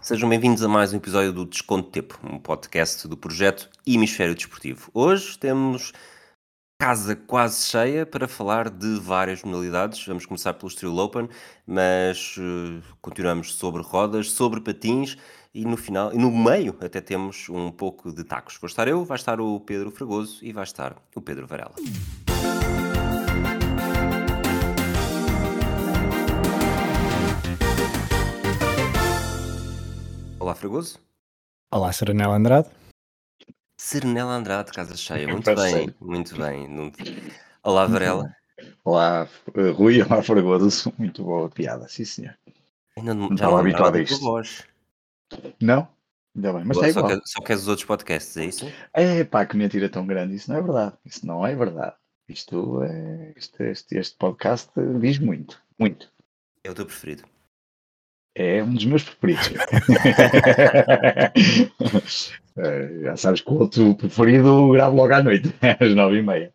sejam bem-vindos a mais um episódio do Desconto Tempo, um podcast do projeto Hemisfério Desportivo. Hoje temos casa quase cheia para falar de várias modalidades. Vamos começar pelo Street Open, mas uh, continuamos sobre rodas, sobre patins e no final, e no meio até temos um pouco de tacos. Vou estar eu, vai estar o Pedro Fragoso e vai estar o Pedro Varela. Olá, Fragoso. Olá, Serenela Andrade. Serenela Andrade, casa cheia. Muito bem, muito bem. Olá, Varela. Olá, eh, Rui, olá, Fragoso. Muito boa piada, sim senhor. Ainda não, estava habituado a isto. voz. Não? Ainda bem, mas Só, está só, igual. só queres os outros podcasts, é isso? É pá, que mentira tão grande. Isso não é verdade. Isso não é verdade. Isto é. Este, este, este podcast diz muito. Muito. É o teu preferido. É um dos meus preferidos. Eh, Já sabes que o outro preferido gravo logo à noite, às nove e meia.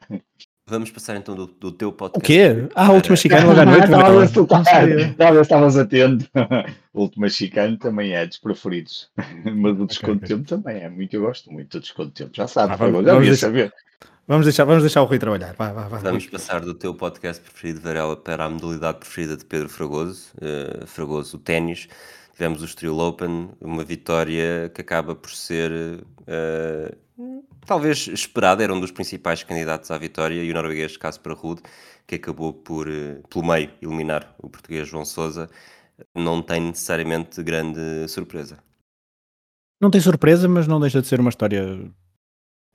Vamos passar então do, do teu O podcast. quê? Ah, a última para- chicane logo à noite. Estava a ver se tu Não sabia. estava a ver se estavas atento. O último chicane também é dos preferidos. Mas o desconto de ok. tempo também é muito. Eu gosto muito do desconto de tempo. Já sabes, Ah, vamos- já vamos deixar- saber. Vamos deixar, vamos deixar o Rui trabalhar. Vá, vá, vá. Vamos passar do teu podcast preferido, Varela, para a modalidade preferida de Pedro Fragoso. Eh, Fragoso, o ténis. Tivemos o Estoril Open, uma vitória que acaba por ser eh, talvez esperada, era um dos principais candidatos à vitória, e o norueguês Casper Ruud, que acabou por, eh, pelo meio, eliminar o português João Sousa, não tem necessariamente grande surpresa. Não tem surpresa, mas não deixa de ser uma história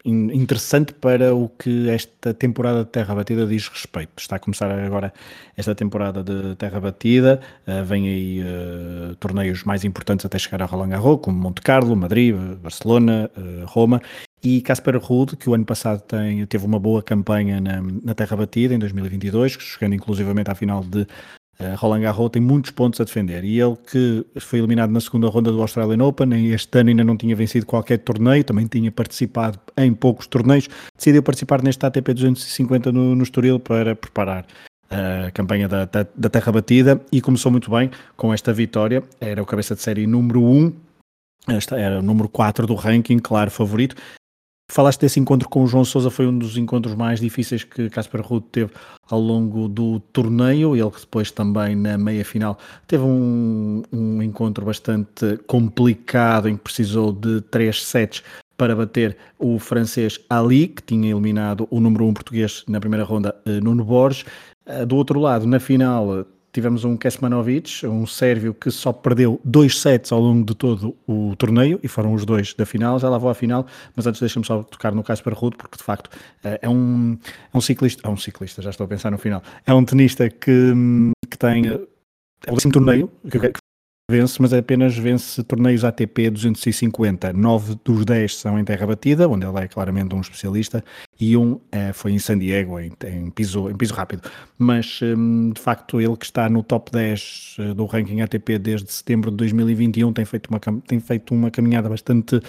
interessante para o que esta temporada de Terra Batida diz respeito. Está a começar agora esta temporada de Terra Batida, eh, vem aí eh, torneios mais importantes até chegar a Roland Garros, como Monte Carlo, Madrid, Barcelona, eh, Roma, e Casper Ruud, que o ano passado tem, teve uma boa campanha na, na Terra Batida, em 2022, chegando inclusivamente à final de Uh, Roland Garros tem muitos pontos a defender. E ele que foi eliminado na segunda ronda do Australian Open, este ano ainda não tinha vencido qualquer torneio, também tinha participado em poucos torneios, decidiu participar neste ATP 250 no, no Estoril para preparar a campanha da, da, da Terra Batida e começou muito bem com esta vitória, era o cabeça de série número 1, esta era o número 4 do ranking, claro favorito, Falaste desse encontro com o João Sousa, foi um dos encontros mais difíceis que Casper Ruud teve ao longo do torneio. Ele depois também na meia final teve um, um encontro bastante complicado em que precisou de três sets para bater o francês Ali, que tinha eliminado o número 1 um português na primeira ronda, eh, Nuno Borges. Eh, Do outro lado, na final, tivemos um Kesmanovic, um sérvio que só perdeu dois sets ao longo de todo o torneio, e foram os dois da final, já lá vou à final, mas antes deixa-me só tocar no Casper Ruud, porque de facto eh, é um, é um ciclista, é um ciclista, já estou a pensar no final, é um tenista que, hum, que tem, eh, é o décimo torneio que, vence, mas apenas vence torneios ATP 250, nove dos 10 são em terra batida, onde ele é claramente um especialista, e um eh, foi em San Diego, em, em, piso, em piso rápido. Mas, hum, de facto, ele que está no top 10 eh, do ranking ATP desde setembro de 2021 tem feito uma, tem feito uma caminhada bastante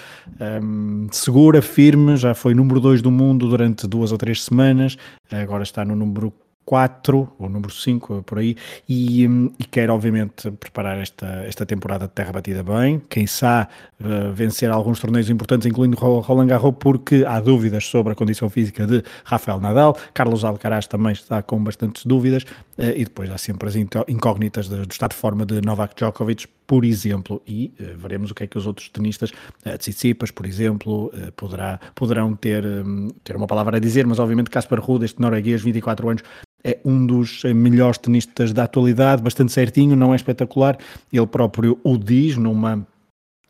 hum, segura, firme, já foi número 2 do mundo durante duas ou três semanas, agora está no número 4 ou número 5, por aí, e, hum, e quer obviamente preparar esta, esta temporada de terra batida bem, quem sabe uh, vencer alguns torneios importantes, incluindo Ro- Roland Garros, porque há dúvidas sobre a condição física de Rafael Nadal, Carlos Alcaraz também está com bastantes dúvidas, uh, e depois há sempre as incó- incógnitas de- do estado de forma de Novak Djokovic, por exemplo, e uh, veremos o que é que os outros tenistas, uh, Tsitsipas, por exemplo, uh, poderá, poderão ter, um, ter uma palavra a dizer, mas obviamente Casper Ruud, este norueguês, 24 anos, é um dos eh, melhores tenistas da atualidade, bastante certinho, não é espetacular. Ele próprio o diz numa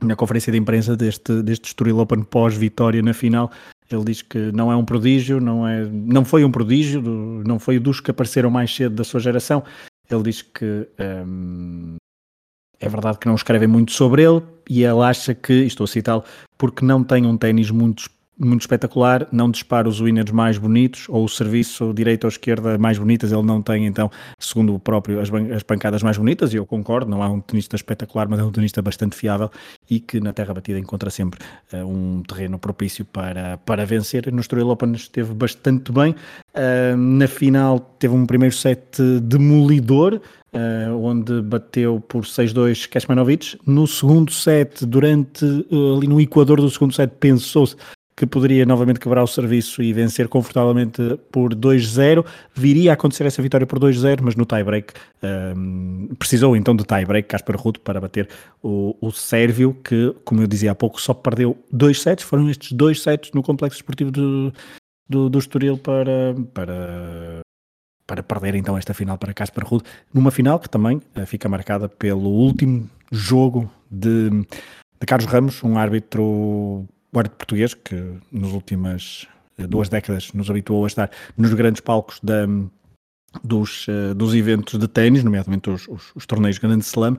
na conferência de imprensa deste, deste Estoril Open pós-vitória na final. Ele diz que não é um prodígio, não, é, não foi um prodígio, não foi dos que apareceram mais cedo da sua geração. Ele diz que hum, é verdade que não escrevem muito sobre ele e ele acha que, estou a citá-lo, porque não tem um ténis muito muito espetacular, não dispara os winners mais bonitos ou o serviço direita ou esquerda mais bonitas, ele não tem então, segundo o próprio, as, as pancadas mais bonitas, e eu concordo, não é um tenista espetacular, mas é um tenista bastante fiável e que na terra batida encontra sempre uh, um terreno propício para, para vencer. No Estoril Open esteve bastante bem, uh, na final teve um primeiro set demolidor, Uh, onde bateu por 6-2 Kecmanovic. No segundo set, durante uh, ali no equador do segundo set, pensou-se que poderia novamente quebrar o serviço e vencer confortavelmente por 2-0. Viria a acontecer essa vitória por 2-0, mas no tie-break um, precisou então de tie-break Casper Ruud para bater o, o Sérvio, que, como eu dizia há pouco, só perdeu dois sets. Foram estes dois sets no complexo esportivo do, do, do Estoril para, para, para perder então esta final para Casper Ruud, numa final que também uh, fica marcada pelo último jogo de, de Carlos Ramos, um árbitro o árbitro português, que nas últimas eh, duas décadas nos habituou a estar nos grandes palcos da, dos, uh, dos eventos de ténis, nomeadamente os, os, os torneios Grand Slam.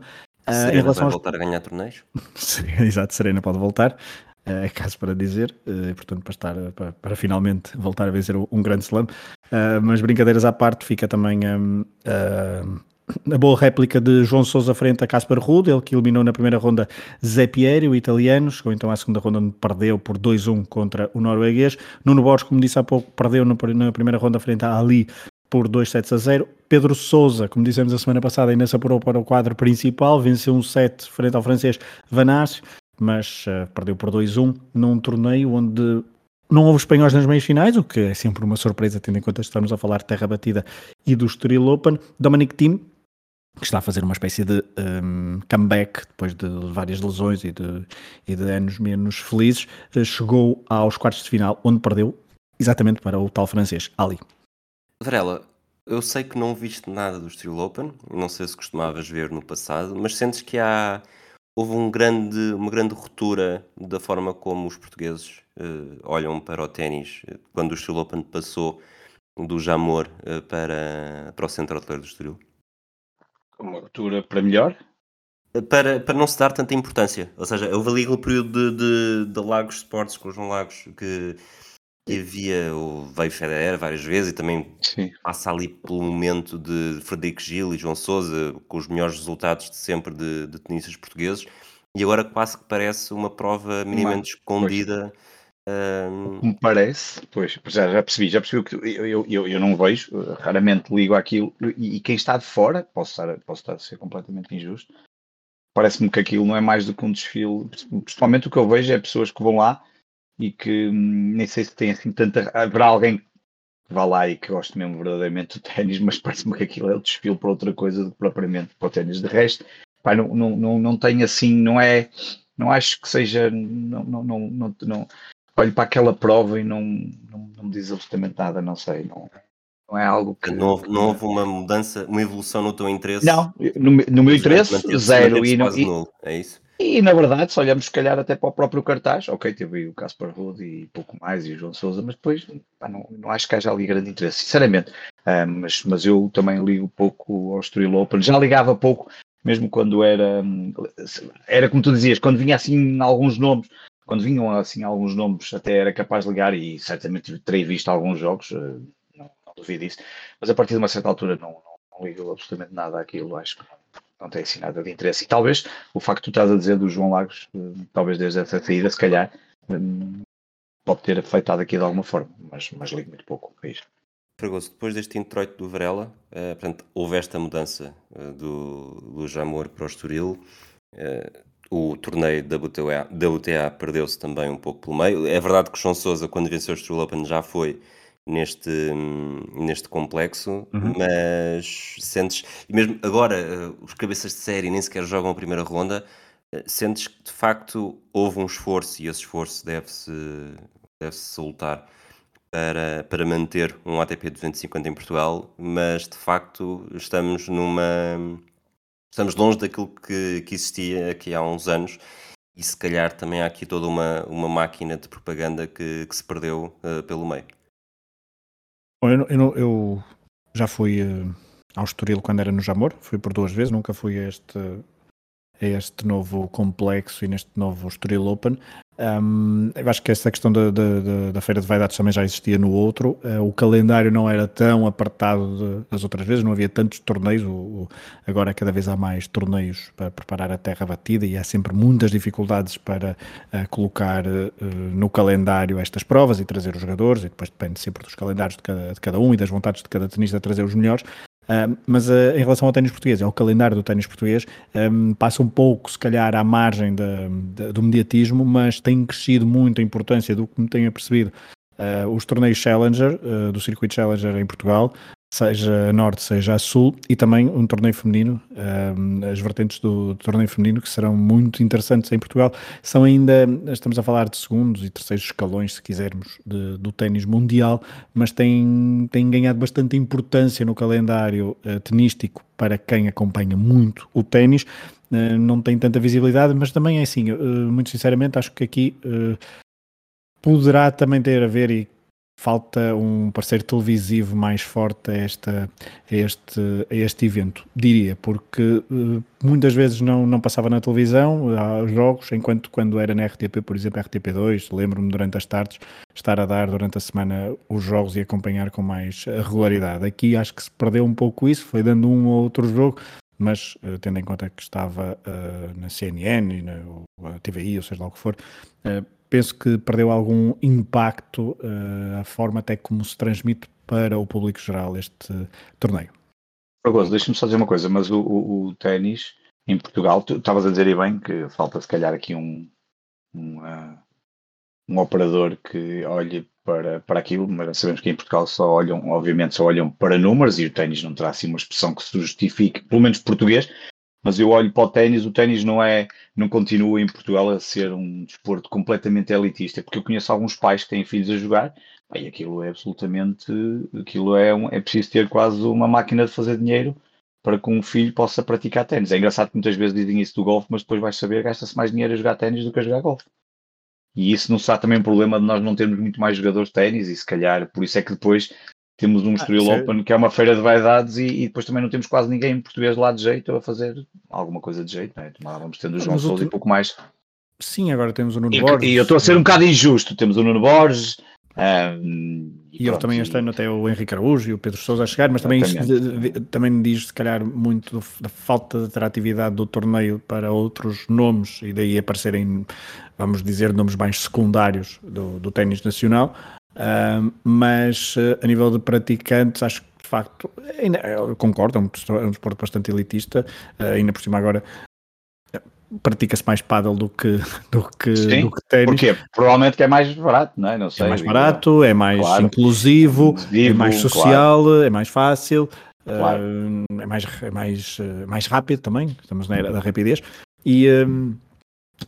Uh, Serena em relação aos... voltar a ganhar torneios? Exato, Serena pode voltar, é uh, caso para dizer, uh, portanto para, estar, para, para, finalmente voltar a vencer um grande slam. Uh, mas brincadeiras à parte, fica também um, a boa réplica de João Sousa frente a Casper Ruud, ele que eliminou na primeira ronda Zé Pieri, o italiano, chegou então à segunda ronda onde perdeu por 2-1 contra o norueguês. Nuno Borges, como disse há pouco, perdeu na primeira ronda frente a Ali por 2 sets a 0. Pedro Sousa, como dissemos a semana passada, ainda se apurou para o quadro principal, venceu um set frente ao francês Vanache, mas uh, perdeu por 2-1 num torneio onde não houve espanhóis nas meias finais, o que é sempre uma surpresa, tendo em conta que estamos a falar de terra batida e do Estoril Open. Dominic Thiem que está a fazer uma espécie de um, comeback depois de várias lesões e de, e de anos menos felizes, eh, chegou aos quartos de final, onde perdeu exatamente para o tal francês, Ali. Varela, eu sei que não viste nada do Steel Open, não sei se costumavas ver no passado, mas sentes que há houve um grande, uma grande ruptura da forma como os portugueses uh, olham para o ténis quando o Steel Open passou do Jamor uh, para, para o Centro Hoteleiro do Estoril? Uma ruptura para melhor? Para, para não se dar tanta importância. Ou seja, houve ali aquele período de, de, de Lagos Sports com o João Lagos que, que havia o veio Federer várias vezes e também Sim. passa ali pelo momento de Frederico Gil e João Sousa com os melhores resultados de sempre de, de tenistas portugueses e agora quase que parece uma prova minimamente escondida pois um... Me parece, pois, já, já percebi, já percebi que eu, eu, eu não vejo, raramente ligo aquilo, e, e quem está de fora, posso estar, posso estar a ser completamente injusto, parece-me que aquilo não é mais do que um desfile, principalmente o que eu vejo é pessoas que vão lá e que hum, nem sei se tem assim tanta. Haverá alguém que vá lá e que goste mesmo verdadeiramente do ténis, mas parece-me que aquilo é o desfile para outra coisa do que propriamente para o ténis. De resto, pá, não, não, não, não tem assim, não é. Não acho que seja. Não, não, não, não, não olho para aquela prova e não, não, não me diz absolutamente nada, não sei, não, não é algo que... Não houve, não houve uma mudança, uma evolução no teu interesse? Não, no, no meu interesse, zero. E, não, e, nulo, é isso? E na verdade, se olhamos se calhar até para o próprio cartaz, ok, teve o Caspar Ruud e pouco mais, e o João Souza, mas depois pá, não, não acho que haja ali grande interesse, sinceramente. Uh, mas, mas eu também ligo pouco ao Estoril Open, já ligava pouco, mesmo quando era, era como tu dizias, quando vinha assim alguns nomes, quando vinham assim alguns nomes, até era capaz de ligar e certamente terei visto alguns jogos, eh, não, não duvido disso, mas a partir de uma certa altura não, não, não ligo absolutamente nada àquilo, acho que não tem assim nada de interesse. E talvez o facto que tu estás a dizer do João Lagos, eh, talvez desde essa saída, se calhar, eh, pode ter afetado aqui de alguma forma, mas, mas ligo muito pouco a isto. Fragoso, depois deste introito do Varela, portanto, houve esta mudança do, do Jamor para o Estoril. O torneio da WTA, perdeu-se também um pouco pelo meio. É verdade que o João Sousa, quando venceu o Stroll Open, já foi neste, neste complexo, uhum. mas sentes, e mesmo agora, eh, os cabeças de série nem sequer jogam a primeira ronda, eh, sentes que de facto houve um esforço e esse esforço deve-se deve -se soltar para, para manter um ATP 250 em Portugal, mas de facto estamos numa estamos longe daquilo que, que existia aqui há uns anos e se calhar também há aqui toda uma, uma máquina de propaganda que, que se perdeu uh, pelo meio. Bom, eu, eu, eu, já fui uh, ao Estoril quando era no Jamor, fui por duas vezes, nunca fui a este, a este novo complexo e neste novo Estoril Open. Um, eu acho que essa questão da, da, da, Feira de Vaidades também já existia no outro. Uh, o calendário não era tão apertado das outras vezes, não havia tantos torneios. O, o, agora, cada vez há mais torneios para preparar a terra batida e há sempre muitas dificuldades para uh, colocar uh, no calendário estas provas e trazer os jogadores. E depois depende sempre dos calendários de cada, de cada um e das vontades de cada tenista trazer os melhores. Mas uh, em relação ao ténis português, ao calendário do ténis português, um, passa um pouco, se calhar, à margem do mediatismo, mas tem crescido muito a importância do que me tenho percebido. Uh, os torneios Challenger, do circuito Challenger em Portugal, seja a norte, seja a sul, e também um torneio feminino, um, as vertentes do, torneio feminino que serão muito interessantes em Portugal, são ainda, estamos a falar de segundos e terceiros escalões, se quisermos, de, do ténis mundial, mas têm, têm ganhado bastante importância no calendário uh, tenístico para quem acompanha muito o ténis, uh, não tem tanta visibilidade, mas também é assim, uh, muito sinceramente, acho que aqui poderá também ter a ver, e falta um parceiro televisivo mais forte a, esta, a, este, a este evento, diria, porque uh, muitas vezes não, não passava na televisão uh, jogos, enquanto quando era na RTP, por exemplo, RTP2, lembro-me durante as tardes estar a dar durante a semana os jogos e acompanhar com mais regularidade. Aqui acho que se perdeu um pouco isso, foi dando um ou outro jogo, mas uh, tendo em conta que estava na CNN na TVI, ou seja lá o que for, penso que perdeu algum impacto uh, a forma até como se transmite para o público geral este torneio. Fragoso, deixa-me só dizer uma coisa, mas o, o, o ténis em Portugal, tu estavas a dizer aí bem que falta se calhar aqui um, um, uh, um operador que olhe para, para aquilo, mas sabemos que em Portugal só olham, obviamente só olham para números e o ténis não terá assim uma expressão que se justifique, pelo menos português, mas eu olho para o ténis, o ténis não é, não continua em Portugal a ser um desporto completamente elitista, porque eu conheço alguns pais que têm filhos a jogar, e aquilo é absolutamente, aquilo é, um, é preciso ter quase uma máquina de fazer dinheiro para que um filho possa praticar ténis. É engraçado que muitas vezes dizem isso do golfe, mas depois vais saber, gasta-se mais dinheiro a jogar ténis do que a jogar golfe. E isso não será também um problema de nós não termos muito mais jogadores de ténis, e se calhar por isso é que depois temos um ah, Estoril ah, Open que é uma feira de vaidades e, e, depois também não temos quase ninguém em português lá de jeito a fazer alguma coisa de jeito, é? Vamos tendo o João Sousa último... e pouco mais. Sim, agora temos o Nuno e, Borges. E eu estou a ser um bocado injusto, temos o Nuno Borges. Um, e, eu também este ano até o Henrique Araújo e o Pedro Sousa a chegar, mas também, isto, também diz se calhar muito do, da falta de atratividade do torneio para outros nomes e daí aparecerem, vamos dizer, nomes mais secundários do, do ténis nacional. Uh, mas uh, a nível de praticantes, acho que de facto, ainda, eu concordo, é um, é um desporto bastante elitista, uh, ainda por cima agora pratica-se mais paddle do que do que, Sim, do que ténis. Porque provavelmente que é mais barato, não é? Não sei, é mais barato, é mais claro. inclusivo, inclusivo, é mais social, claro. é mais fácil, claro. é mais é mais mais rápido também. Estamos na era da rapidez e um,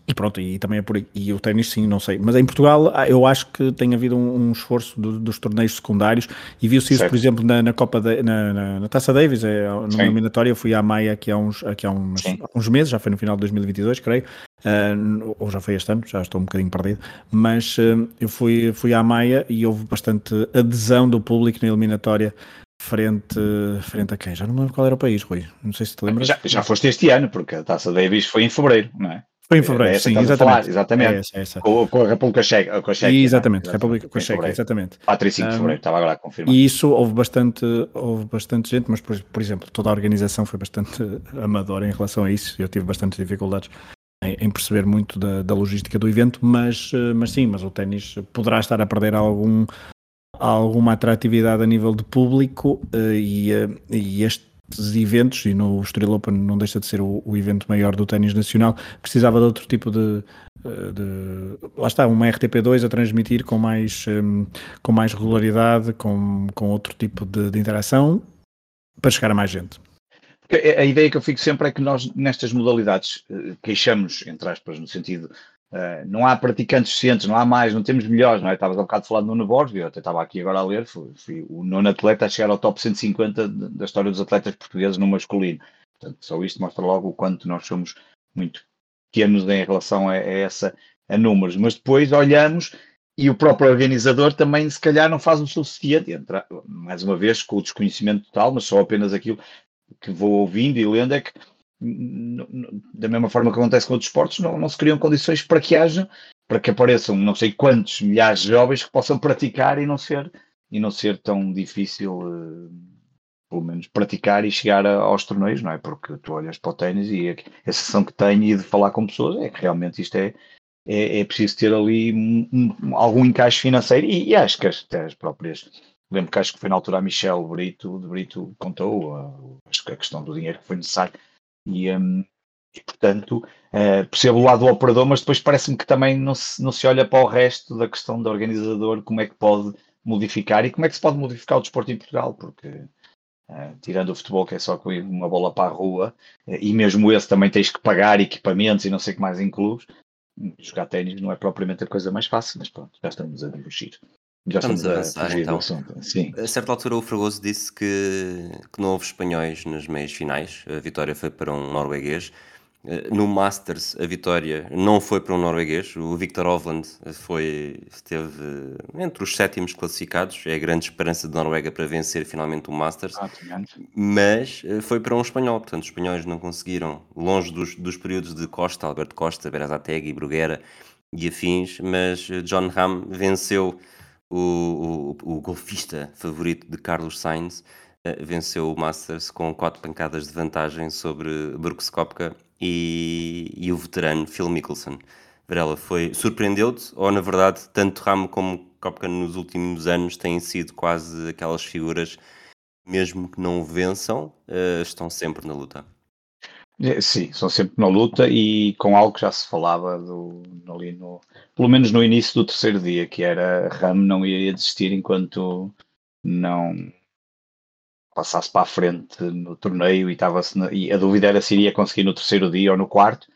e pronto, e também é por aí. E o ténis, sim, não sei. Mas em Portugal, ah, eu acho que tem havido um, um esforço do, dos torneios secundários e viu-se isso, por exemplo, na, na Copa, de, na, na, na, Taça Davis, é, numa eliminatória. Eu fui à Maia aqui há uns, aqui há uns, uns meses, já foi no final de 2022, creio. Uh, ou já foi este ano, já estou um bocadinho perdido. Mas uh, eu fui, fui à Maia e houve bastante adesão do público na eliminatória frente, frente a quem? Já não lembro qual era o país, Rui. Não sei se te lembras. Já, já foste este ano, porque a Taça Davis foi em fevereiro, não é? Foi em fevereiro, é sim, exatamente. exatamente. É essa, é essa. Com, com, a República Checa. Com a Checa exatamente, né? República com a Checa, exatamente. 4 e 5 de fevereiro, estava agora a confirmar. E isso houve bastante, houve bastante gente, mas por, por exemplo, toda a organização foi bastante amadora em relação a isso. Eu tive bastantes dificuldades em, em perceber muito da, da, logística do evento, mas, mas sim, mas o ténis poderá estar a perder algum, alguma atratividade a nível de público eh, e, eh, e este eventos, e no Estoril Open não deixa de ser o, o evento maior do ténis nacional, precisava de outro tipo de, eh, de, lá está, uma RTP2 a transmitir com mais, um, com mais regularidade, com, com outro tipo de, de interação, para chegar a mais gente. A ideia que eu fico sempre é que nós, nestas modalidades, eh, queixamos, entre aspas, no sentido Uh, não há praticantes suficientes, não há mais, não temos melhores, não é? Estavas há um bocado falar do Nuno Borges, eu até estava aqui agora a ler, fui, fui o nono atleta a chegar ao top 150 da história dos atletas portugueses no masculino. Portanto, só isto mostra logo o quanto nós somos muito pequenos em relação a, a essa, a números. Mas depois olhamos e o próprio organizador também, se calhar, não faz o suficiente, entra, mais uma vez, com o desconhecimento total, mas só apenas aquilo que vou ouvindo e lendo é que da mesma forma que acontece com outros esportes, não, não se criam condições para que haja para que apareçam não sei quantos milhares de jovens que possam praticar e não ser, e não ser tão difícil, uh, pelo menos, praticar e chegar a, aos torneios, não é? Porque tu olhas para o ténis e a, a sensação que tenho e de falar com pessoas é que realmente isto é, é, é preciso ter ali um, um, algum encaixe financeiro e, e acho que as, as próprias. Lembro que acho que foi na altura a Michelle Brito, de Brito contou uh, acho que a questão do dinheiro que foi necessário e, um, e portanto, uh, percebo o lado do operador, mas depois parece-me que também não se, não se olha para o resto da questão do organizador, como é que pode modificar e como é que se pode modificar o desporto em Portugal, porque uh, tirando o futebol que é só com uma bola para a rua, uh, e mesmo esse também tens que pagar equipamentos e não sei o que mais em clubes, jogar ténis não é propriamente a coisa mais fácil, mas pronto, já estamos a divertir. Já estamos, estamos a avançar, então. Sim. A certa altura o Fragoso disse que, que não houve espanhóis nas meias finais, a vitória foi para um norueguês, eh, no Masters, a vitória não foi para um norueguês, o Victor Hovland foi, esteve entre os sétimos classificados, é a grande esperança de Noruega para vencer finalmente o Masters, mas eh, foi para um espanhol, portanto os espanhóis não conseguiram, longe dos, dos períodos de Costa, Alberto Costa, Berazategui, Bruguera e afins, mas eh, John Ram venceu o, o, o golfista favorito de Carlos Sainz, venceu o Masters com quatro pancadas de vantagem sobre Brooks Koepka e, e o veterano Phil Mickelson. Varela, foi surpreendeu-te ou na verdade tanto Ramo como Kopka nos últimos anos têm sido quase aquelas figuras, mesmo que não vençam, uh, estão sempre na luta? É, sim, são sempre na luta e com algo que já se falava do, ali no, pelo menos no início do terceiro dia, que era Ram não ia desistir enquanto não passasse para a frente no torneio e, estava e a dúvida era se iria conseguir no terceiro dia ou no quarto.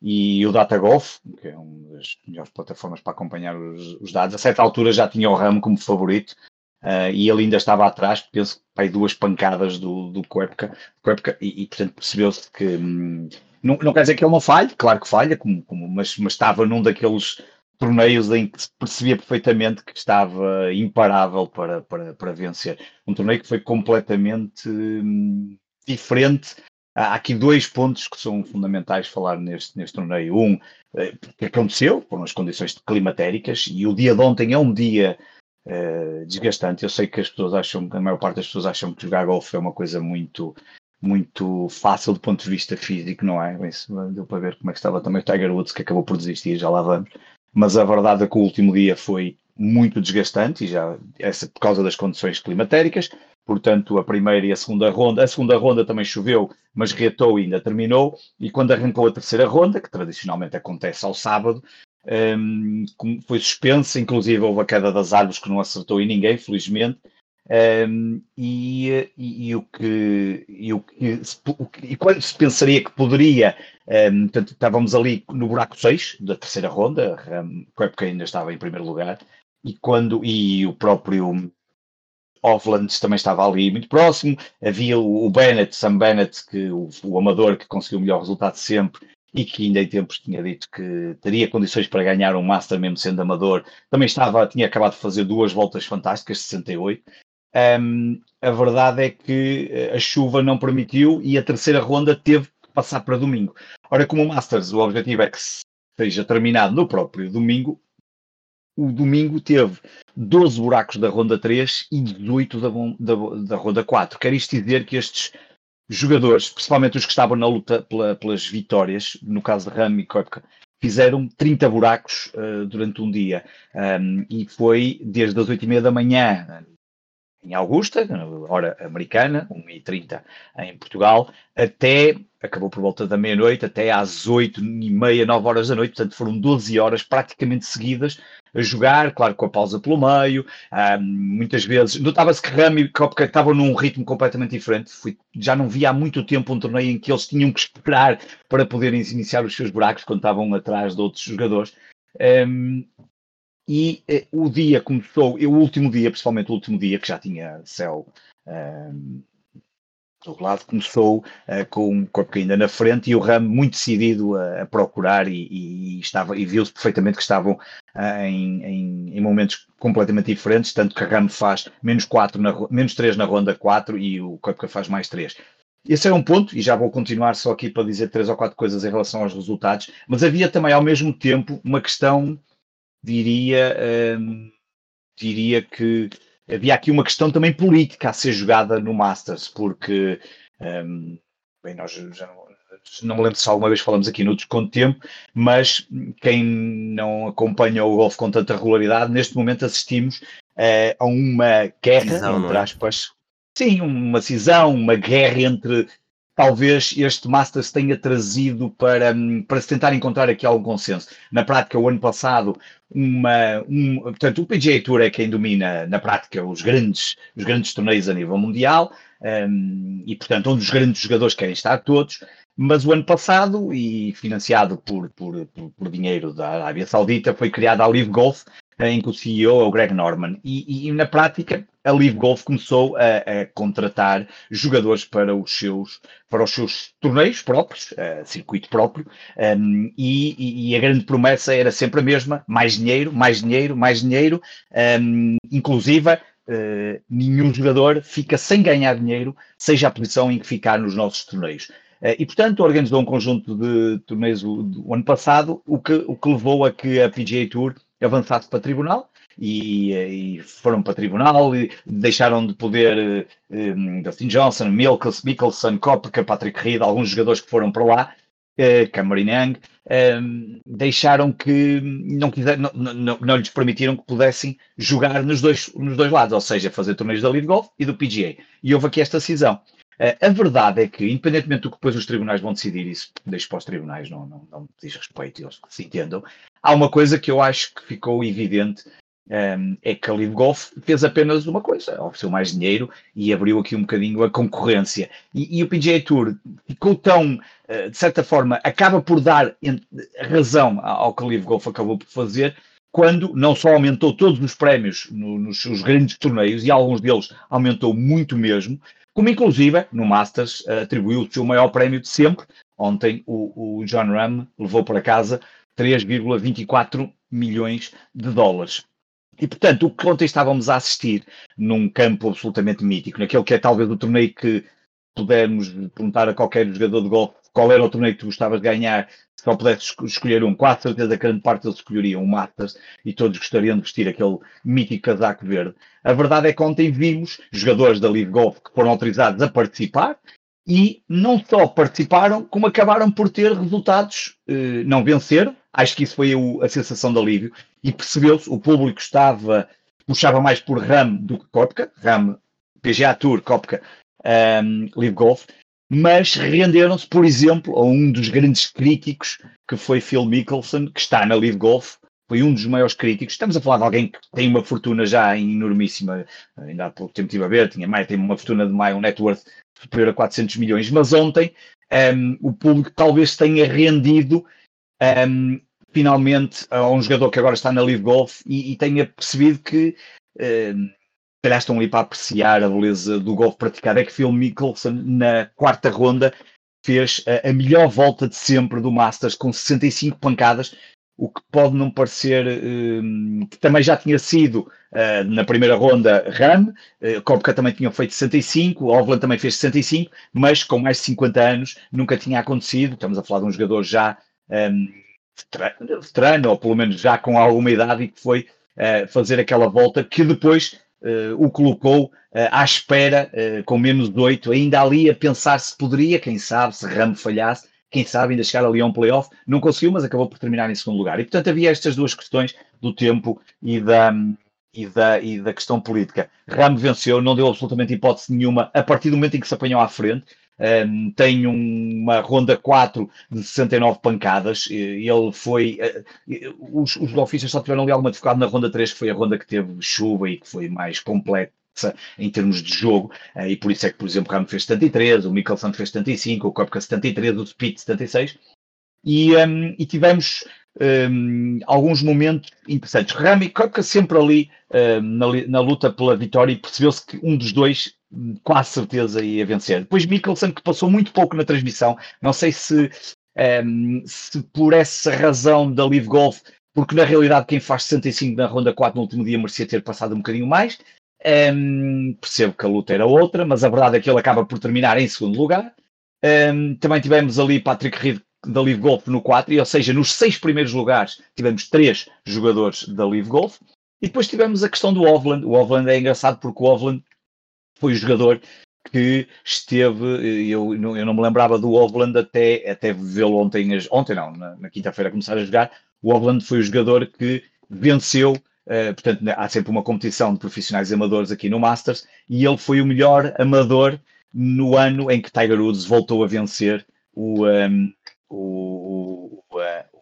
E o Datagolf, que é uma das melhores plataformas para acompanhar os, os dados, a certa altura já tinha o Ramo como favorito uh, e ele ainda estava atrás, penso que duas pancadas do, do Koepka, Koepka e, e, portanto percebeu-se que hum, não, não quer dizer que ele não falhe, claro que falha, como, como, mas, mas estava num daqueles torneios em que se percebia perfeitamente que estava imparável para, para, para vencer. Um torneio que foi completamente hum, diferente. Há aqui dois pontos que são fundamentais falar neste, neste torneio. Um, eh, o que aconteceu, foram as condições climatéricas, e o dia de ontem é um dia uh, desgastante. Eu sei que as pessoas acham, a maior parte das pessoas acham que jogar golfe é uma coisa muito muito fácil do ponto de vista físico, não é? Bem, deu para ver como é que estava também o Tiger Woods, que acabou por desistir, já lá vamos mas a verdade é que o último dia foi muito desgastante e já essa por causa das condições climatéricas. Portanto, a primeira e a segunda ronda, a segunda ronda também choveu, mas reatou e ainda terminou. E quando arrancou a terceira ronda, que tradicionalmente acontece ao sábado, um, foi suspensa, inclusive houve a queda das árvores que não acertou em ninguém, felizmente. Um, e, e, e, o que, e, o que, e quando se pensaria que poderia, um, portanto, estávamos ali no buraco 6 da terceira ronda, um, porque ainda estava em primeiro lugar, e quando e o próprio Offland também estava ali muito próximo, havia o, o Bennett, Sam Bennett, que, o, o amador que conseguiu o melhor resultado sempre, e que ainda em tempos tinha dito que teria condições para ganhar um Master mesmo sendo amador, também estava, tinha acabado de fazer duas voltas fantásticas, 68, um, a verdade é que eh, a chuva não permitiu e a terceira ronda teve que passar para domingo. Ora, como o Masters, o objetivo é que seja terminado no próprio domingo, o domingo teve 12 buracos da ronda 3 e 18 da, da, da ronda 4. Quer isto dizer que estes jogadores, principalmente os que estavam na luta pela, pelas vitórias, no caso de Ram e Koepka, fizeram 30 buracos uh, durante um dia. Um, e foi desde as 8h30 da manhã, em Augusta, hora americana, 1h30 em Portugal, até, acabou por volta da meia-noite, até às 8h30, 9 horas da noite, portanto foram 12 horas praticamente seguidas a jogar, claro, com a pausa pelo meio, um, muitas vezes, notava-se que Rami e Kopka estavam num ritmo completamente diferente, Fui, já não via há muito tempo um torneio em que eles tinham que esperar para poderem iniciar os seus buracos quando estavam atrás de outros jogadores, um, e eh, o dia começou, o último dia, principalmente o último dia, que já tinha céu um, do lado, começou com o corpo ainda na frente e o Ram muito decidido a, a procurar e, e, estava, e viu-se perfeitamente que estavam uh, em, em, em, momentos completamente diferentes, tanto que o Ram faz menos, 4 na, menos 3 na ronda 4 e o Koepka faz mais 3. Esse é um ponto, e já vou continuar só aqui para dizer três ou quatro coisas em relação aos resultados, mas havia também ao mesmo tempo uma questão diria, um, diria que havia aqui uma questão também política a ser jogada no Masters, porque um, bem, nós já não, não me lembro se alguma vez falamos aqui no desconto tempo, mas quem não acompanha o golfe com tanta regularidade, neste momento assistimos uh, a uma guerra, cisão, entre é? aspas, sim, uma cisão, uma guerra entre talvez este Masters tenha trazido para, para se tentar encontrar aqui algum consenso. Na prática, o ano passado, uma, um, portanto, o PGA Tour é quem domina, na prática, os grandes, os grandes torneios a nível mundial, um, e, portanto, onde os grandes jogadores querem estar todos. Mas o ano passado, e financiado por, por, por, por dinheiro da Arábia Saudita, foi criada a Live Golf, em que o CEO é o Greg Norman. E, e na prática, a Live Golf começou a, a, contratar jogadores para os seus, para os seus torneios próprios, uh, circuito próprio, um, e, e, a grande promessa era sempre a mesma: mais dinheiro, mais dinheiro, mais dinheiro, um, inclusive. Uh, nenhum jogador fica sem ganhar dinheiro, seja a posição em que ficar nos nossos torneios. E, portanto, organizou um conjunto de torneios do ano passado, o que, o que levou a que a PGA Tour avançasse para tribunal e, e, foram para tribunal e deixaram de poder um, Dustin Johnson, Mickelson, Koepka, Patrick Reed, alguns jogadores que foram para lá, uh, Cameron Young, um, deixaram que não, quiser, não, não, não, lhes permitiram que pudessem jogar nos dois, nos dois lados, ou seja, fazer torneios da Lead Golf e do PGA. E houve aqui esta cisão. Uh, a verdade é que, independentemente do que depois os tribunais vão decidir, isso deixo para os tribunais, não, não, não diz respeito, eles se entendam. Há uma coisa que eu acho que ficou evidente um, é que a Live Golf fez apenas uma coisa, ofereceu mais dinheiro e abriu aqui um bocadinho a concorrência. E, e o PGA Tour ficou tão, uh, de certa forma, acaba por dar razão ao que a Live Golf acabou por fazer, quando não só aumentou todos os prémios no, nos seus grandes torneios, e alguns deles aumentou muito mesmo, como inclusive no Masters uh, atribuiu o seu maior prémio de sempre. Ontem o, o John Ram levou para casa 3,24 milhões de dólares. E, portanto, o que ontem estávamos a assistir num campo absolutamente mítico, naquele que é talvez o torneio que pudermos perguntar a qualquer jogador de golfe qual era o torneio que tu gostavas de ganhar, se só pudesse escolher um, quase certeza que grande parte deles escolheriam o Masters e todos gostariam de vestir aquele mítico casaco verde. A verdade é que ontem vimos jogadores da Live Golf que foram autorizados a participar e não só participaram, como acabaram por ter resultados, eh, não venceram, acho que isso foi o, a sensação de alívio, e percebeu-se, o público estava, puxava mais por RAM do que Kopka, RAM, PGA Tour, Kopka, um, Live Golf, mas renderam-se, por exemplo, a um dos grandes críticos, que foi Phil Mickelson, que está na Live Golf, foi um dos maiores críticos. Estamos a falar de alguém que tem uma fortuna já enormíssima, ainda há pouco tempo estive a ver, tinha mais, tem uma fortuna de mais, um net worth superior a 400 milhões, mas ontem um, o público talvez tenha rendido um, finalmente a um jogador que agora está na Live Golf e, e tenha percebido que um, calhar estão ali para apreciar a beleza do golfe praticado. É que Phil Mickelson, na quarta ronda, fez a, a, melhor volta de sempre do Masters, com 65 pancadas, o que pode não parecer, um, que também já tinha sido uh, na primeira ronda Ram, uh, também tinha feito 65, Ovland também fez 65, mas com mais de 50 anos nunca tinha acontecido. Estamos a falar de um jogador já um, veterano, ou pelo menos já com alguma idade, e que foi uh, fazer aquela volta que depois o colocou uh, à espera, com menos de 8, ainda ali a pensar se poderia, quem sabe, se Ramo falhasse, quem sabe ainda chegar ali a um playoff. Não conseguiu, mas acabou por terminar em segundo lugar. E portanto havia estas duas questões do tempo e da. E da, e da questão política. Ramo venceu, não deu absolutamente hipótese nenhuma a partir do momento em que se apanhou à frente um, tem uma ronda 4 de 69 pancadas. Ele foi. Uh, os, os golfistas só tiveram ali alguma dificuldade na ronda 3, que foi a ronda que teve chuva e que foi mais completa em termos de jogo, uh, e por isso é que, por exemplo, o Ramo fez 73, o Mickelson fez 75, o Kopka 73, o Speed 76, e, um, e tivemos um, alguns momentos interessantes. Rami Kopka sempre ali um, na, na, luta pela vitória e percebeu-se que um dos dois quase certeza ia vencer. Depois Mikkelsen, que passou muito pouco na transmissão, não sei se, um, ehm, se por essa razão da Live Golf, porque na realidade quem faz 65 na ronda 4 no último dia merecia ter passado um bocadinho mais. Um, ehm, percebo que a luta era outra, mas a verdade é que ele acaba por terminar em segundo lugar. Um, ehm, também tivemos ali Patrick Reed da Live Golf no 4, ou seja, nos seis primeiros lugares tivemos três jogadores da Live Golf. E depois tivemos a questão do Ovland. O Ovland é engraçado porque o Ovland foi o jogador que esteve, eu, eu não me lembrava do Ovland até, até vê-lo ontem, ontem não, na, na quinta-feira começar a jogar. O Ovland foi o jogador que venceu, uh, portanto, há sempre uma competição de profissionais amadores aqui no Masters, e ele foi o melhor amador no ano em que Tiger Woods voltou a vencer o, um, ehm, o, o, uh,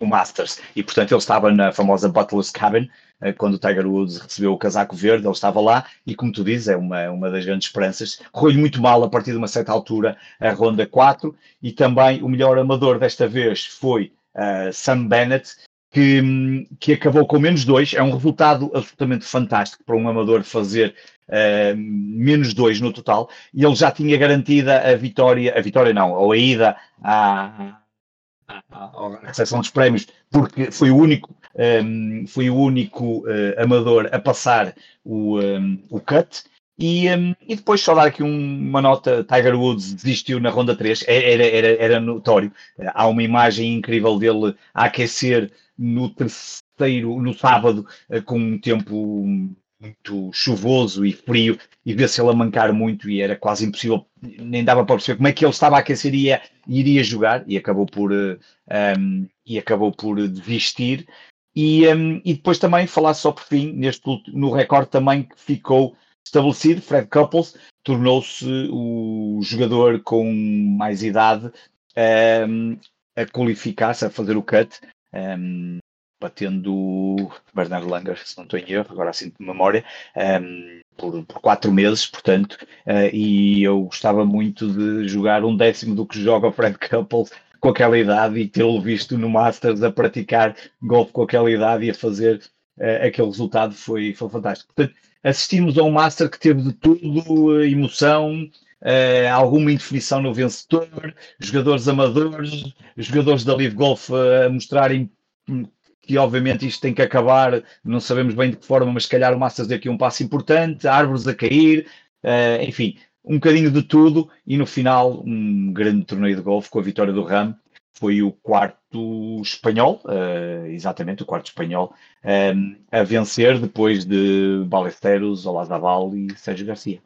o Masters. E, portanto, ele estava na famosa Butler's Cabin, quando o Tiger Woods recebeu o casaco verde, ele estava lá, e como tu dizes, é uma, uma das grandes esperanças. Correu muito mal a partir de uma certa altura a ronda 4, e também o melhor amador desta vez foi uh, Sam Bennett, que, que acabou com menos dois. É um resultado absolutamente fantástico para um amador fazer uh, menos dois no total. E ele já tinha garantida a vitória, a vitória não, ou a ida à, à, recepção dos prémios, porque foi o único, um, foi o único uh, amador a passar o, um, o cut. E, um, e depois só dar aqui um, uma nota, Tiger Woods desistiu na ronda 3, é, era, era, era notório. Há uma imagem incrível dele a aquecer no terceiro, no sábado, eh, com um tempo muito chuvoso e frio, e vê-se ele a mancar muito e era quase impossível, nem dava para perceber como é que ele estava a aquecer e iria, jogar, e acabou por, um, ehm, e acabou por desistir. E, um, e depois também falar só por fim, neste, no recorde também que ficou estabelecido, Fred Couples tornou-se o jogador com mais idade um, a qualificar-se, a fazer o cut, um, batendo Bernard Langer, se não estou em erro, agora assim de memória, um, por, por, quatro meses, portanto, uh, e eu gostava muito de jogar um décimo do que joga Fred Couples com aquela idade e tê-lo visto no Masters a praticar golfe com aquela idade e a fazer uh, aquele resultado foi, foi fantástico. Portanto, assistimos a um Master que teve de tudo, eh, emoção, Uh, alguma indefinição no vencedor, jogadores amadores, jogadores da Live Golf a mostrarem que obviamente isto tem que acabar, não sabemos bem de que forma, mas se calhar o Masters daqui um passo importante, árvores a cair, uh, enfim, um bocadinho de tudo e no final um grande torneio de golfe com a vitória do Ram. Foi o quarto espanhol, uh, exatamente, o quarto espanhol, um, a vencer depois de Balesteros, Olazabal e Sérgio Garcia.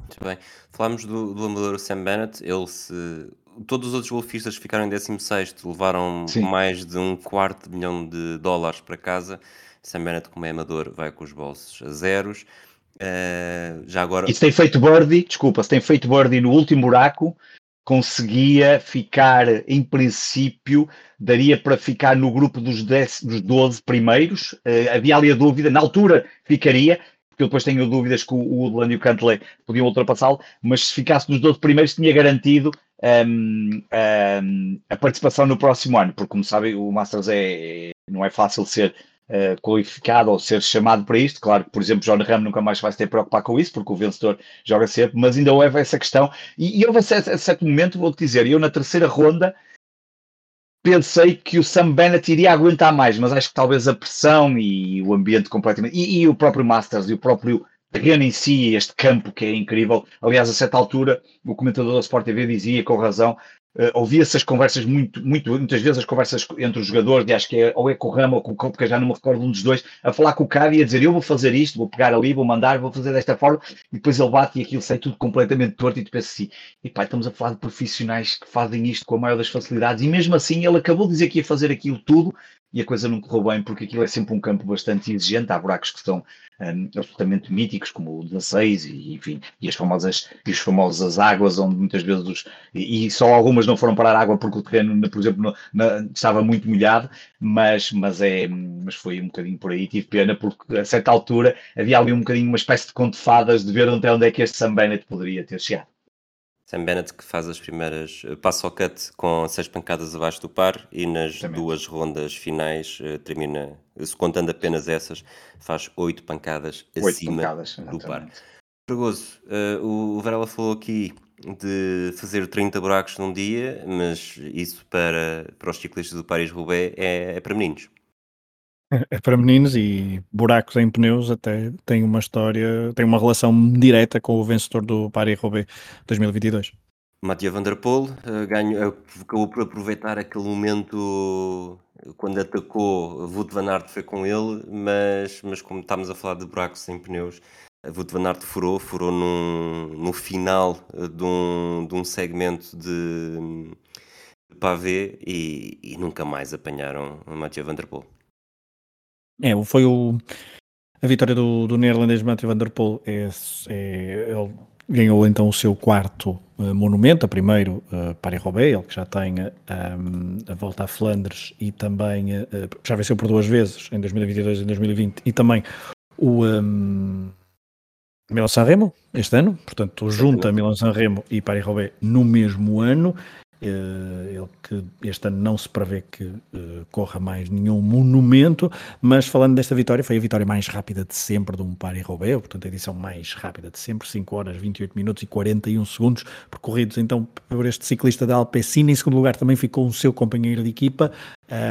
Muito bem. Falámos do, do amador Sam Bennett, ele se todos os outros golfistas que ficaram em 16 levaram Sim. mais de um quarto de milhão de dólares para casa. Sam Bennett, como é amador, vai com os bolsos a zeros. Uh, já agora... E se tem feito birdie, desculpa, se tem feito birdie no último buraco, conseguia ficar, em princípio, daria para ficar no grupo dos, 10, dos 12 primeiros. Uh, havia ali a dúvida, na altura ficaria, porque eu depois tenho dúvidas que o Woodland e o Cantley podiam ultrapassá-lo, mas se ficasse nos 12 primeiros, tinha garantido um, um, a participação no próximo ano, porque, como sabem, o Masters é, não é fácil ser uh, qualificado ou ser chamado para isto. Claro que, por exemplo, John Ram nunca mais vai se ter preocupar com isso, porque o vencedor joga sempre, mas ainda houve essa questão. E, e houve certo, a certo momento, vou-te dizer, eu na terceira ronda pensei que o Sam Bennett iria aguentar mais, mas acho que talvez a pressão e o ambiente completamente. E, e o próprio Masters e o próprio terreno em si, este campo que é incrível. Aliás, a certa altura, o comentador da Sport TV dizia com razão Uh, Ouvia-se as conversas muito, muito, muitas vezes as conversas entre os jogadores, de acho que é, ou é com o Rama ou com o Copa, já não me recordo um dos dois, a falar com o cara e a dizer eu vou fazer isto, vou pegar ali, vou mandar, vou fazer desta forma, e depois ele bate e aquilo sai tudo completamente torto e tu pensas assim, e pá, estamos a falar de profissionais que fazem isto com a maior das facilidades, e mesmo assim ele acabou de dizer que ia fazer aquilo tudo, e a coisa não correu bem porque aquilo é sempre um campo bastante exigente, há buracos que são um, absolutamente míticos, como o 16 e enfim, e as famosas, e os famosas águas onde muitas vezes os, e, e, só algumas não foram parar água porque o terreno, por exemplo, no, na, estava muito molhado, mas, mas, é, mas foi um bocadinho por aí, tive pena porque a certa altura havia ali um bocadinho uma espécie de conto de fadas de ver até onde é que este Sam Bennett poderia ter chegado. Sam Bennett que faz as primeiras, eh, passa ao cut com seis pancadas abaixo do par e nas duas rondas finais uh, termina, se contando apenas essas, faz oito pancadas oito acima pancadas, do par. Fregoso, uh, o Varela falou aqui de fazer 30 buracos num dia, mas isso para, para os ciclistas do Paris-Roubaix é, é para meninos. É para meninos e buracos em pneus até tem uma história, tem uma relação direta com o vencedor do Paris-Roubaix 2022. Mathieu Van Der Poel uh, ganho, uh, acabou por aproveitar aquele momento quando atacou, Wout van Aert foi com ele, mas, mas como estávamos a falar de buracos sem pneus, Wout van Aert furou, furou num, no final de um, de um segmento de, de pavê e, e, nunca mais apanharam o Mathieu Van Der Poel. É, foi o, a vitória do, do neerlandês Mathieu Van Der Poel é, é, ele ganhou então o seu quarto uh, monumento, a primeiro uh, Paris-Roubaix, ele que já tem uh, a volta a Flandres e também uh, já venceu por duas vezes, em 2022 e em 2020, e também o um, Milan-San Remo este ano, portanto junta Milan-San Remo e Paris-Roubaix no mesmo ano, ele que este ano não se prevê que uh, corra mais nenhum monumento, mas falando desta vitória, foi a vitória mais rápida de sempre de um Paris-Roubaix, portanto a edição mais rápida de sempre, 5 horas, 28 minutos e 41 segundos, percorridos então por este ciclista da Alpecin, em segundo lugar também ficou o seu companheiro de equipa,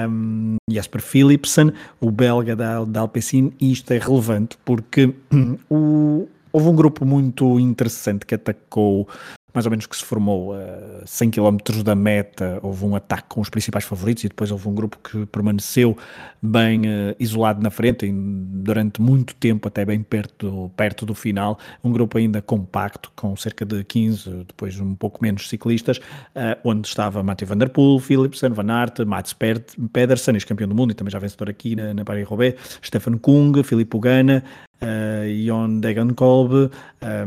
um, Jasper Philipsen, o belga da, da Alpecin, e isto é relevante porque o, houve um grupo muito interessante que atacou mais ou menos que se formou a 100 km da meta, houve um ataque com os principais favoritos e depois houve um grupo que permaneceu bem uh, isolado na frente durante muito tempo, até bem perto, perto do final, um grupo ainda compacto, com cerca de 15, depois um pouco menos ciclistas, uh, onde estava Mathieu Van Der Poel, Philipsen, Van Aert, Mats Pedersen, ex-campeão do mundo e também já vencedor aqui na, na Paris-Roubaix, Stefan Kung, Filipe Ugana, uh, Jon Degenkolb,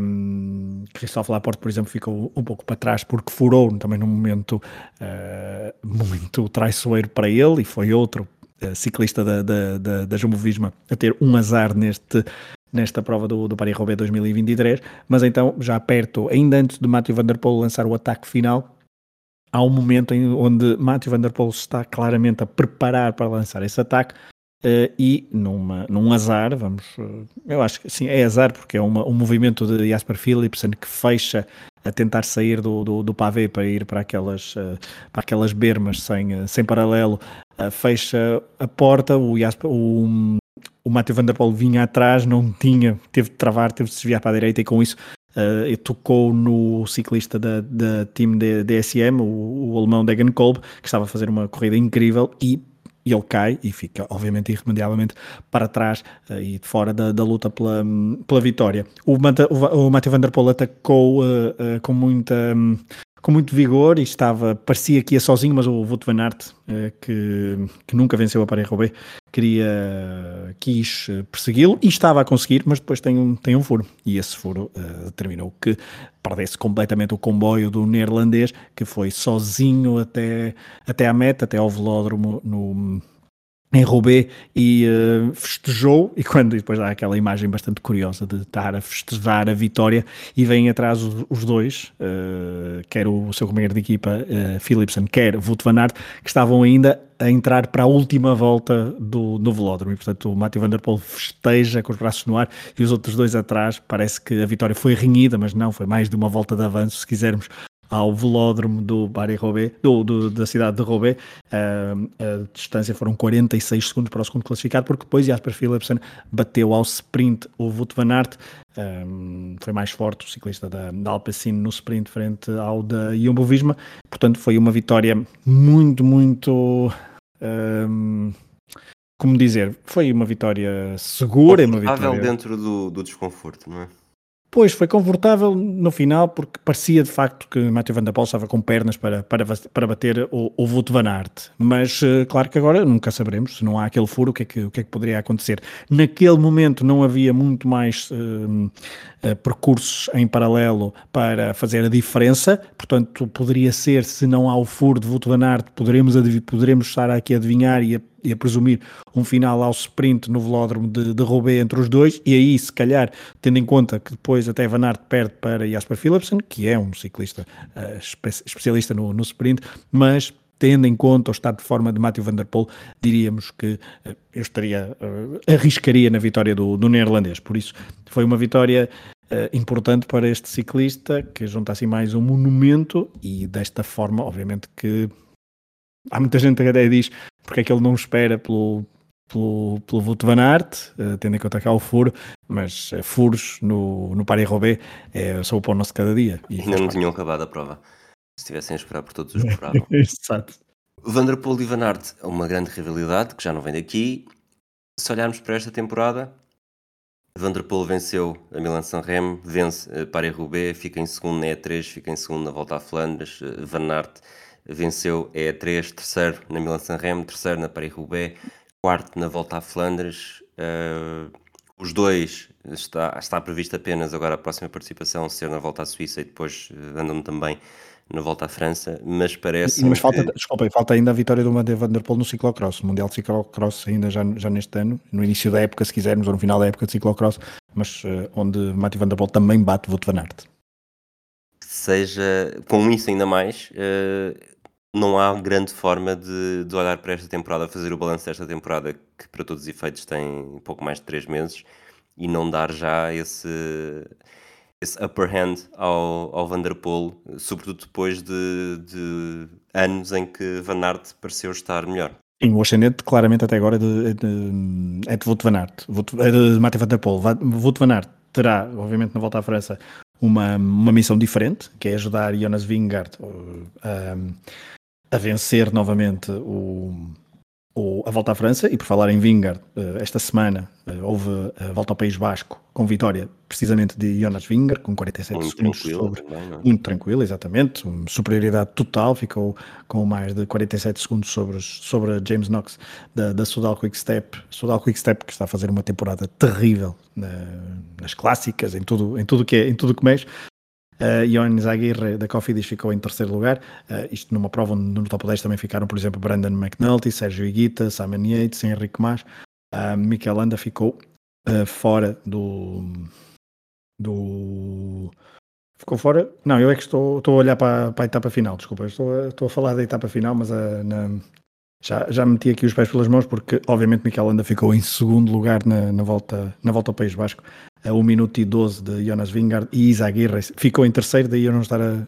um, Christophe Laporte, por exemplo, ficou um pouco para trás porque furou também num momento uh, muito traiçoeiro para ele e foi outro uh, ciclista da, da, da, da Jumbo Visma a ter um azar neste nesta prova do, do Paris-Roubaix 2023, mas então já perto, ainda antes de Matthew Van Der Poel lançar o ataque final, há um momento em onde Matthew Van Der Poel está claramente a preparar para lançar esse ataque, Uh, e numa, num azar, vamos, uh, eu acho que sim, é azar porque é uma, um movimento de Jasper Philipsen que fecha a tentar sair do, do, do pavê para ir para aquelas, uh, para aquelas bermas sem, sem paralelo, fecha a porta, o, Jasper, o, o Matthew Van Der Poel vinha atrás, não tinha, teve de travar, teve de desviar para a direita e com isso Uh, tocou no ciclista da, da time DSM, o, o alemão Degen Kolb, que estava a fazer uma corrida incrível e e ele cai e fica, obviamente, irremediavelmente para trás uh, e fora da, da, luta pela, pela vitória. O, Mata, o, o Matthew Van Der Poel atacou uh, uh, com muita. Um, com muito vigor e estava, parecia que ia sozinho, mas o Wout van Aert, que, que nunca venceu a Paris-Roubaix, queria, quis persegui-lo e estava a conseguir, mas depois tem um, tem um furo. E esse furo uh, determinou que perdesse completamente o comboio do neerlandês, que foi sozinho até, até à meta, até ao velódromo no em Roubaix e uh, festejou, e quando depois há aquela imagem bastante curiosa de estar a festejar a vitória e vêm atrás os, os dois, uh, quer o seu companheiro de equipa uh, Philipsen, quer Wout van Aert, que estavam ainda a entrar para a última volta do, do velódromo. E portanto o Matthew Van Der Poel festeja com os braços no ar e os outros dois atrás, parece que a vitória foi renhida, mas não, foi mais de uma volta de avanço, se quisermos ao velódromo do Bari Roubaix, do, do, da cidade de Roubaix. Uh, a distância foram 46 segundos para o segundo classificado, porque depois Jasper Philipsen bateu ao sprint o Wout van Aert. Um, foi mais forte o ciclista da, da Alpecin no sprint frente ao da Jumbo-Visma. Portanto, foi uma vitória muito, muito... Um, como dizer, foi uma vitória segura, uma vitória dentro do, do desconforto, não é? Pois, foi confortável no final, porque parecia de facto que Matthew Van Der Poel estava com pernas para, para, para bater o, o Wout Van Aert. Mas, uh, claro que agora nunca saberemos, se não há aquele furo, o que é que, o que, é que poderia acontecer. Naquele momento não havia muito mais uh, uh, percursos em paralelo para fazer a diferença, portanto, poderia ser, se não há o furo de Wout Van Aert, poderemos, poderemos estar aqui a adivinhar e a e a presumir um final ao sprint no velódromo de, de Roubaix entre os dois, e aí, se calhar, tendo em conta que depois até Van Aert perde para Jasper Philipsen, que é um ciclista uh, espe especialista no, no sprint, mas tendo em conta o estado de forma de Matthew Van Der Poel, diríamos que uh, eu estaria, uh, arriscaria na vitória do, do neerlandês. Por isso, foi uma vitória uh, importante para este ciclista, que junta assim mais um monumento e desta forma, obviamente que há muita gente que até diz porque é que ele não espera pelo, pelo, pelo Wout van Aert, uh, tendo em conta que há o furo, mas uh, furos no, no Paris-Roubaix é só o pão nosso cada dia. E Ainda não tinham acabado a prova. Se estivessem a esperar por todos os cobravam. Exato. Vanderpool e Van Aert uma grande rivalidade que já não vem daqui. Se olharmos para esta temporada, Vanderpool venceu a Milan-San Remo, vence Paris-Roubaix, fica em segundo na E3, fica em segundo na Volta a Flandres. Van Aert venceu a E3, terceiro na Milan-San Remo, terceiro na Paris-Roubaix, quarto na Volta a Flandres. Uh, os dois está, está previsto apenas agora a próxima participação ser na Volta à Suíça e depois uh, andam também na volta à França, mas parece. Mas falta, que... desculpa, falta ainda a vitória do Mathieu Van Der Poel no ciclocross, o Mundial de Ciclocross ainda já, já neste ano, no início da época, se quisermos, ou no final da época de ciclocross, mas uh, onde Mathieu Van Der Poel também bate Wout Van Aert. Seja, com isso ainda mais, uh, não há grande forma de, de olhar para esta temporada, fazer o balanço desta temporada, que para todos os efeitos tem pouco mais de 3 meses, e não dar já esse esse upper hand ao, ao Vanderpool, sobretudo depois de, de, anos em que Van Aert pareceu estar melhor. Sim, o ascendente claramente até agora é de, de, é de Wout Van Aert, é de Mathieu Van Der Poel. Wout Van Aert terá, obviamente, na volta à França, uma, uma missão diferente, que é ajudar Jonas Vingegaard a, a vencer novamente o, o, a volta à França, e por falar em Vingard, eh, esta semana eh, houve a volta ao País Basco com vitória precisamente de Jonas Vingard, com 47 muito segundos sobre. Também, é? Muito tranquilo, exatamente. Superioridade total, ficou com mais de 47 segundos sobre, sobre James Knox da, da Sudal Quick Step. Sudal Quick Step que está a fazer uma temporada terrível na, nas clássicas, em tudo, em tudo que é, em tudo que mexe. Uh, Ioannis Aguirre da Cofidis ficou em terceiro lugar. Uh, isto numa prova onde no top 10 também ficaram, por exemplo, Brandon McNulty, Sérgio Iguita, Simon Yates, Henrique Mas. Uh, Mikel Landa ficou uh, fora do. do. Ficou fora? Não, eu é que estou, estou a olhar para, para a etapa final, desculpa. Estou, estou a falar da etapa final, mas na, já, já meti aqui os pés pelas mãos porque, obviamente, Mikel Landa ficou em segundo lugar na, na, volta, na volta ao País Basco a 1 minuto e 12 de Jonas Vingard e Isa Aguirre ficou em terceiro, daí eu não estar a,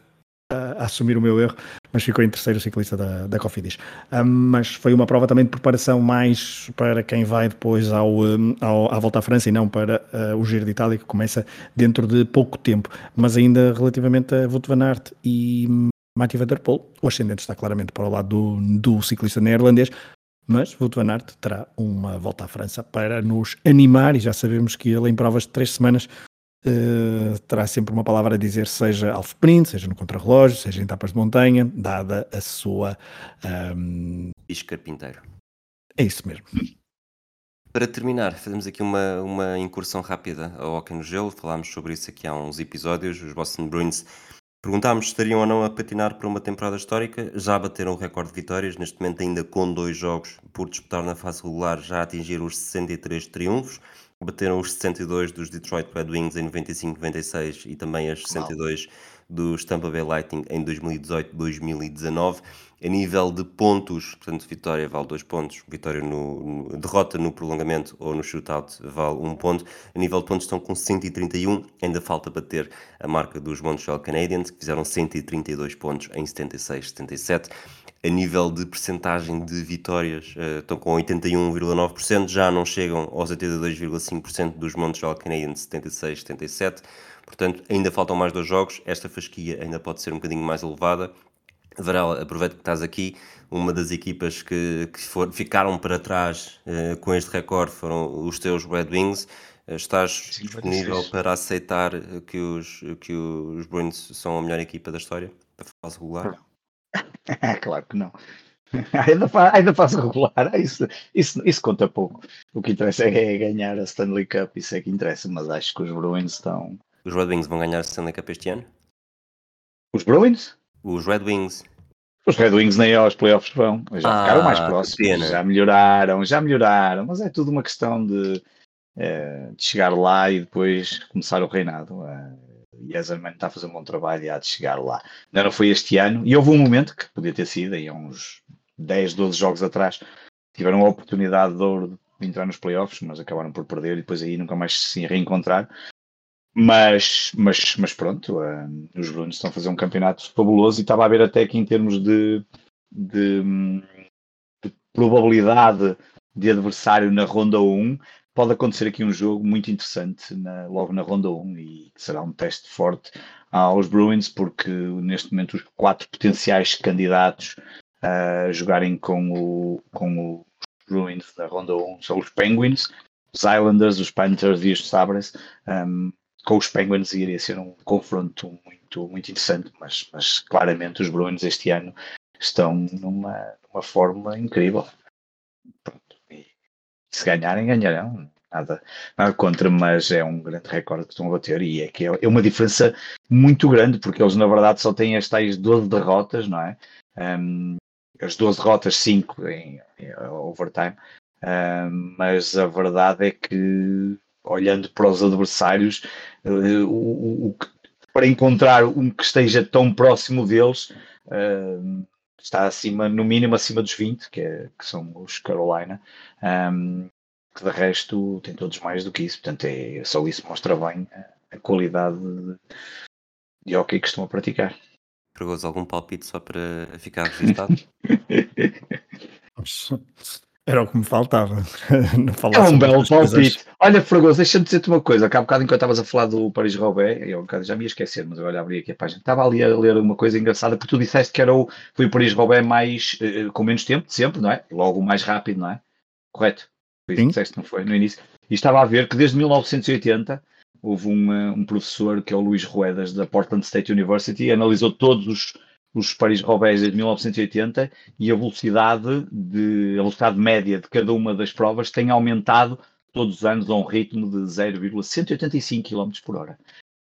a, a assumir o meu erro, mas ficou em terceiro ciclista da, da Cofidis. Um, mas foi uma prova também de preparação mais para quem vai depois ao, ao à volta à França e não para uh, o Giro de Itália, que começa dentro de pouco tempo. Mas ainda relativamente a Wout van Aert e Mathieu Van Der Poel, o ascendente está claramente para o lado do, do ciclista neerlandês, mas Wout van Aert terá uma volta à França para nos animar e já sabemos que ele em provas de três semanas uh, terá sempre uma palavra a dizer, seja Alf Sprint, seja no contrarrelógio, seja em etapas de montanha, dada a sua... Um... Carpinteiro. É isso mesmo. Para terminar, fazemos aqui uma, uma incursão rápida ao Hockey no Gelo, falámos sobre isso aqui há uns episódios, os Boston Bruins Perguntámos se estariam ou não a patinar para uma temporada histórica. Já bateram o recorde de vitórias, neste momento ainda com dois jogos por disputar na fase regular, já atingiram os 63 triunfos. Bateram os 62 dos Detroit Red Wings em 95-96 e também as 62 dos Tampa Bay Lightning em 2018-2019. A nível de pontos, portanto, vitória vale 2 pontos, vitória no, no, derrota no prolongamento ou no shootout vale 1 um ponto. A nível de pontos estão com 131, ainda falta bater a marca dos Montreal Canadiens, que fizeram 132 pontos em 76-77. A nível de percentagem de vitórias, uh, estão com 81,9%, já não chegam aos 82,5% dos Montreal Canadiens 76-77. Portanto, ainda faltam mais dois jogos, esta fasquia ainda pode ser um bocadinho mais elevada Varela, aproveito que estás aqui. Uma das equipas que, que for, ficaram para trás uh, com este recorde foram os teus Red Wings. Uh, estás Sim, disponível para aceitar que os, que os Bruins são a melhor equipa da história da fase regular? claro que não. ainda, ainda fase regular, isso, isso, isso conta pouco. O que interessa é ganhar a Stanley Cup, isso é que interessa, mas acho que os Bruins estão. Os Red Wings vão ganhar a Stanley Cup este ano? Os Bruins? Os Red Wings. Os Red Wings nem aos playoffs vão. Já ah, ficaram mais próximos. Já melhoraram, já melhoraram. Mas é tudo uma questão de, é, de chegar lá e depois começar o reinado. É, e Ezerman está a fazer um bom trabalho e há de chegar lá. Ainda não foi este ano. E houve um momento que podia ter sido, aí há uns 10, 12 jogos atrás, tiveram a oportunidade de ouro de entrar nos playoffs, mas acabaram por perder e depois aí nunca mais se reencontrar. Mas, mas, mas pronto, uh, os Brunos estão a fazer um campeonato fabuloso e estava a ver até que em termos de, de, de probabilidade de adversário na ronda 1, pode acontecer aqui um jogo muito interessante na, logo na ronda 1 e será um teste forte aos Bruins, porque neste momento os quatro potenciais candidatos a jogarem com, o, com os Bruins na ronda 1 são os Penguins, os Islanders, os Panthers e os Sabres. Um, com os Penguins iria ser um confronto muito, muito interessante, mas, mas claramente os Bruins este ano estão numa, numa forma incrível. Pronto. E se ganharem, ganharão. Nada, nada contra, mas é um grande recorde que estão a bater e é que é, é uma diferença muito grande, porque eles na verdade só têm as tais 12 derrotas, não é? Um, as 12 derrotas, 5 em, em overtime, um, mas a verdade é que olhando para os adversários, uh, o, o, para encontrar um que esteja tão próximo deles, uh, está acima, no mínimo acima dos 20, que, é, que são os Carolina, um, que de resto tem todos mais do que isso, portanto é, só isso mostra bem a, a qualidade de, de hockey que estão a praticar. Pergoso, algum palpite só para ficar registrado? Era o que me faltava. é um belo palpite. Olha, Fragoso, deixa-me dizer-te uma coisa. Há bocado, enquanto estavas a falar do Paris-Roubaix, eu já me ia esquecer, mas agora abri aqui a página. Estava ali a ler uma coisa engraçada, porque tu disseste que era o, foi o Paris-Roubaix mais, uh, com menos tempo, de sempre, não é? Logo mais rápido, não é? Correto? Foi isso que disseste, não foi? No início. E estava a ver que desde 1980 houve um, eh, um professor, que é o Luís Ruedas, da Portland State University, analisou todos os os Paris-Roubaix de 1980 e a velocidade, de, a velocidade média de cada uma das provas tem aumentado todos os anos a um ritmo de 0,185 km por hora.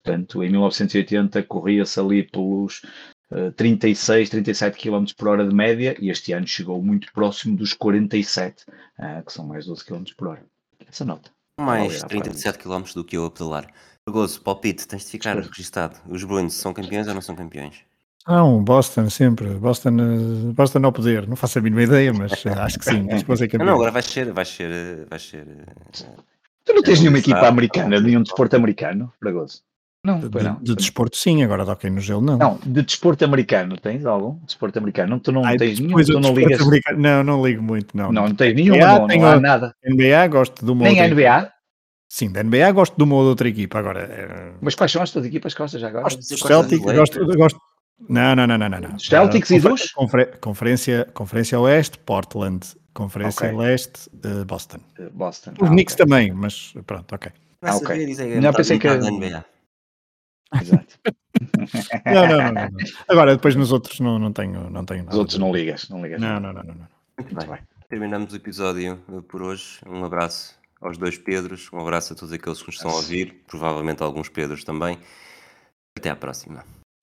Portanto, em 1980 corria-se ali pelos uh, 36, 37 km por hora de média e este ano chegou muito próximo dos 47, uh, que são mais 12 km por hora. Essa nota. Mais 37 km do que eu a pedalar. Gozo, palpite, tens de ficar registado. Os Bruins são campeões ou não são campeões? Não, Boston sempre. Boston, eh, Boston ao poder. Não faço a mínima ideia, mas eh, acho que sim. Acho que ser campeão. Não, agora vai ser, vai ser, eh, vai ser. Tu não tens nenhuma equipa americana, nenhum desporto americano, Fragoso? Não, de, não. De, de desporto sim, agora de hockey no gelo não. Não, de desporto americano, tens algum? Desporto americano? Não, tu não Ai, tens nenhum, tu não ligas? Americano, não, não ligo muito, não. Não, não tens nenhum, não, não há nada. NBA gosto de uma Nem outra NBA? Equipa. Sim, da NBA gosto de uma ou de outra equipa, agora... É... Mas quais são as tuas equipas que gostas agora? Gosto de Celtic, gosto, gosto, não, não, não, não, não. Celtics uh, e dos? Confer conferência, conferência Oeste, Portland. Conferência okay. Leste, uh, Boston. Uh, Boston. Os ah, Knicks okay. também, mas pronto, ok. Ah, ok. Não pensei que... Exato. não, não, não, não, Agora, depois nos outros não, não tenho, não tenho nada. Os outros não ligas, não ligas. Não, não, não, não. não. Muito bem. bem. Terminamos o episódio por hoje. Um abraço aos dois Pedros, um abraço a todos aqueles que nos estão a ouvir, provavelmente alguns Pedros também. Até à próxima.